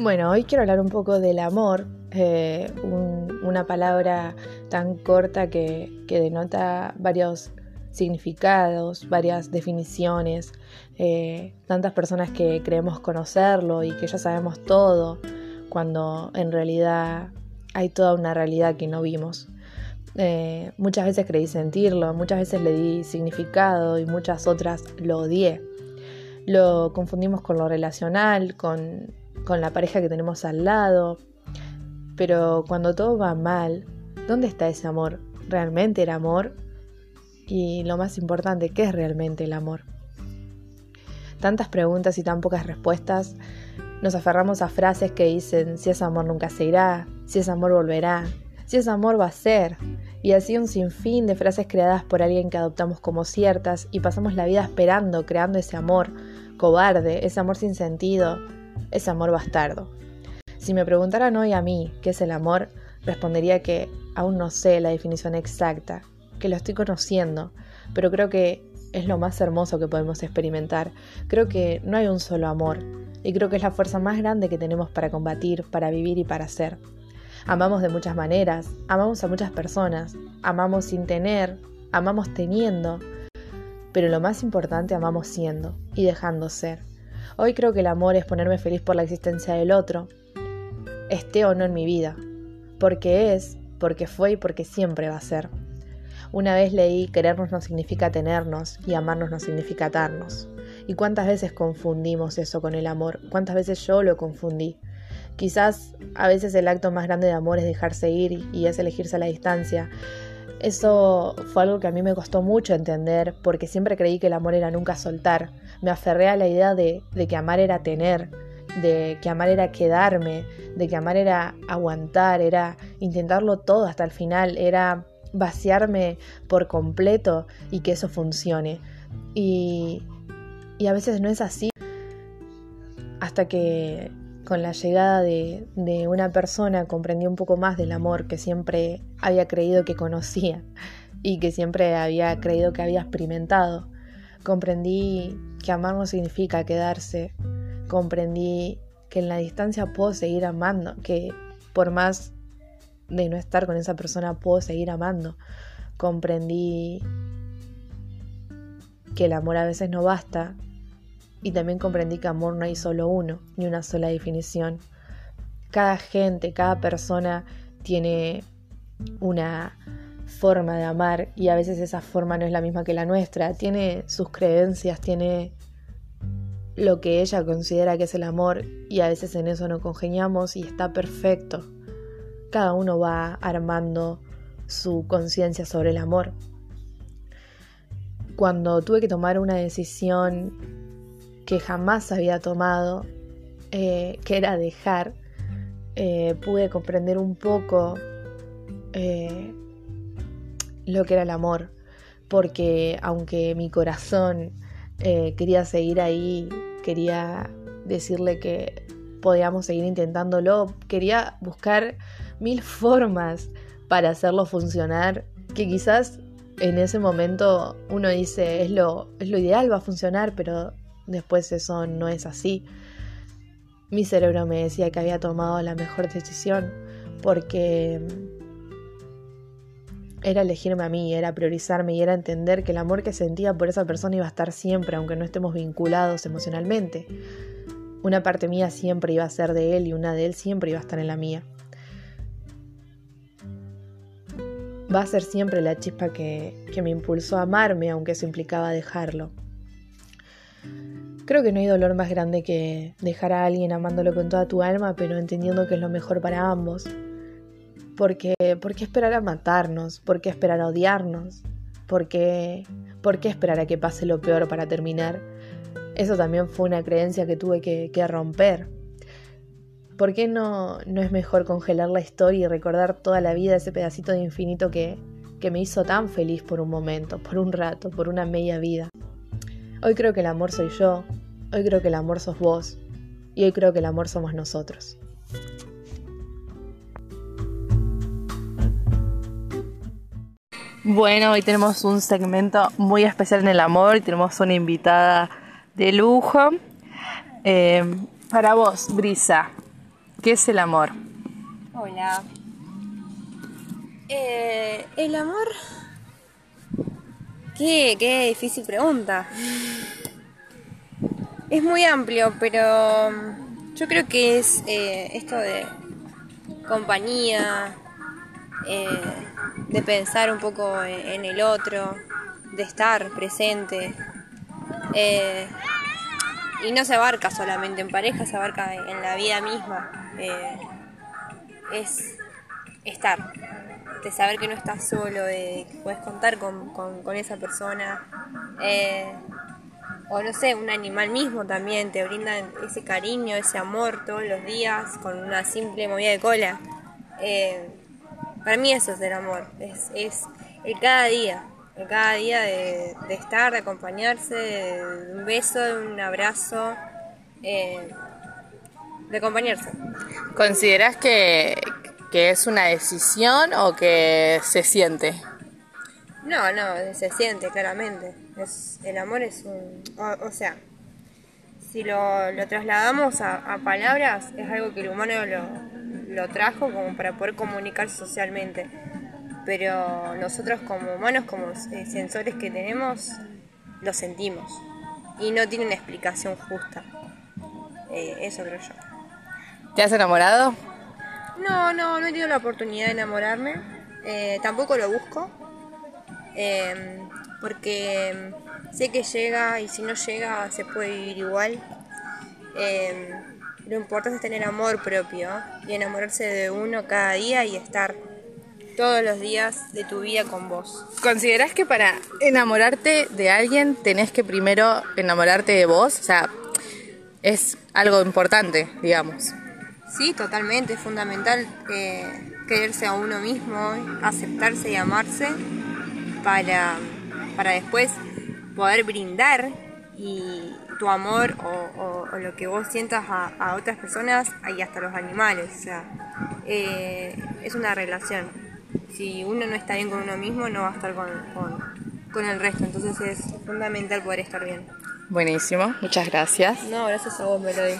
Bueno, hoy quiero hablar un poco del amor, eh, una palabra tan corta que, denota varios significados, varias definiciones, eh, tantas personas que creemos conocerlo y que ya sabemos todo, cuando en realidad hay toda una realidad que no vimos. Eh, muchas veces creí sentirlo, muchas veces le di significado y muchas otras lo odié. Lo confundimos con lo relacional, con con la pareja que tenemos al lado. Pero cuando todo va mal, ¿dónde está ese amor? ¿Realmente era amor? Y lo más importante, ¿qué es realmente el amor? Tantas preguntas y tan pocas respuestas. Nos aferramos a frases que dicen si es amor nunca se irá, si es amor volverá, si es amor va a ser. Y así un sinfín de frases creadas por alguien que adoptamos como ciertas y pasamos la vida esperando, creando ese amor cobarde, ese amor sin sentido, es amor bastardo. Si me preguntaran hoy a mí qué es el amor, respondería que aún no sé la definición exacta, que lo estoy conociendo, pero creo que es lo más hermoso que podemos experimentar. Creo que no hay un solo amor, y creo que es la fuerza más grande que tenemos para combatir, para vivir y para ser. Amamos de muchas maneras, amamos a muchas personas, amamos sin tener, amamos teniendo, pero lo más importante amamos siendo y dejando ser. Hoy creo que el amor es ponerme feliz por la existencia del otro, esté o no en mi vida, porque es, porque fue y porque siempre va a ser. Una vez leí querernos no significa tenernos y amarnos no significa atarnos. ¿Y cuántas veces confundimos eso con el amor? ¿Cuántas veces yo lo confundí? Quizás a veces el acto más grande de amor es dejarse ir y es elegirse a la distancia, eso fue algo que a mí me costó mucho entender porque siempre creí que el amor era nunca soltar. Me aferré a la idea de, que amar era tener, de que amar era quedarme, de que amar era aguantar, era intentarlo todo hasta el final, era vaciarme por completo y que eso funcione. Y, y a veces no es así. Hasta que con la llegada de, una persona comprendí un poco más del amor que siempre había creído que conocía y que siempre había creído que había experimentado. Comprendí que amar no significa quedarse. Comprendí que en la distancia puedo seguir amando, que por más de no estar con esa persona puedo seguir amando. Comprendí que el amor a veces no basta y también comprendí que amor no hay solo uno, ni una sola definición. Cada gente, cada persona tiene una forma de amar y a veces esa forma no es la misma que la nuestra. Tiene sus creencias, tiene lo que ella considera que es el amor y a veces en eso no congeniamos y está perfecto. Cada uno va armando su conciencia sobre el amor. Cuando tuve que tomar una decisión que jamás había tomado, eh, que era dejar, eh, pude comprender un poco eh, lo que era el amor, porque aunque mi corazón quería seguir ahí, quería decirle que podíamos seguir intentándolo, quería buscar mil formas para hacerlo funcionar, que quizás en ese momento uno dice es lo, es lo ideal, va a funcionar, pero Después eso no es así. Mi cerebro me decía que había tomado la mejor decisión porque era elegirme a mí, era priorizarme y era entender que el amor que sentía por esa persona iba a estar siempre, aunque no estemos vinculados emocionalmente. Una parte mía siempre iba a ser de él y una de él siempre iba a estar en la mía. Va a ser siempre la chispa que, que me impulsó a amarme, aunque eso implicaba dejarlo. Creo que no hay dolor más grande que dejar a alguien amándolo con toda tu alma, pero entendiendo que es lo mejor para ambos. Porque, ¿Por qué esperar a matarnos? ¿Por qué esperar a odiarnos? ¿Por qué, ¿Por qué esperar a que pase lo peor para terminar? Eso también fue una creencia que tuve que, romper. ¿Por qué no, no es mejor congelar la historia y recordar toda la vida ese pedacito de infinito que, que me hizo tan feliz por un momento, por un rato, por una media vida? Hoy creo que el amor soy yo, hoy creo que el amor sos vos y hoy creo que el amor somos nosotros. Bueno, hoy tenemos un segmento muy especial en el amor y tenemos una invitada de lujo. Eh, para vos, Brisa, ¿qué es el amor? Hola. Eh, el amor. Qué, qué difícil pregunta. Es muy amplio, pero yo creo que es eh, esto de compañía, eh, de pensar un poco en el otro, de estar presente. Eh, y no se abarca solamente en pareja, se abarca en la vida misma. Es estar, de saber que no estás solo, que puedes contar con, con, esa persona. o no sé, un animal mismo también te brinda ese cariño, ese amor todos los días con una simple movida de cola. Para mí eso es el amor, es, el cada día, el cada día de, estar, de acompañarse, de un beso, de un abrazo, eh, de acompañarse. ¿Consideras que, es una decisión o que se siente? No, no, se siente claramente. Es, el amor es un... O, sea, si lo, trasladamos a, palabras, es algo que el humano lo, lo trajo como para poder comunicar socialmente. Pero nosotros como humanos, como eh, sensores que tenemos, lo sentimos. Y no tiene una explicación justa. Eh, eso creo yo. ¿Te has enamorado? No, no, no he tenido la oportunidad de enamorarme. Eh, tampoco lo busco. porque sé que llega y si no llega se puede vivir igual. Lo importante es tener amor propio y enamorarse de uno cada día y estar todos los días de tu vida con vos. ¿Considerás que para enamorarte de alguien tenés que primero enamorarte de vos? O sea, es algo importante, digamos. Sí, totalmente, es fundamental eh, quererse a uno mismo, aceptarse y amarse para, para después poder brindar y tu amor o, lo que vos sientas a, otras personas y hasta los animales. O sea, eh, es una relación. Si uno no está bien con uno mismo, no va a estar con, con el resto. Entonces es fundamental poder estar bien. Buenísimo, muchas gracias. No, gracias a vos, Melody.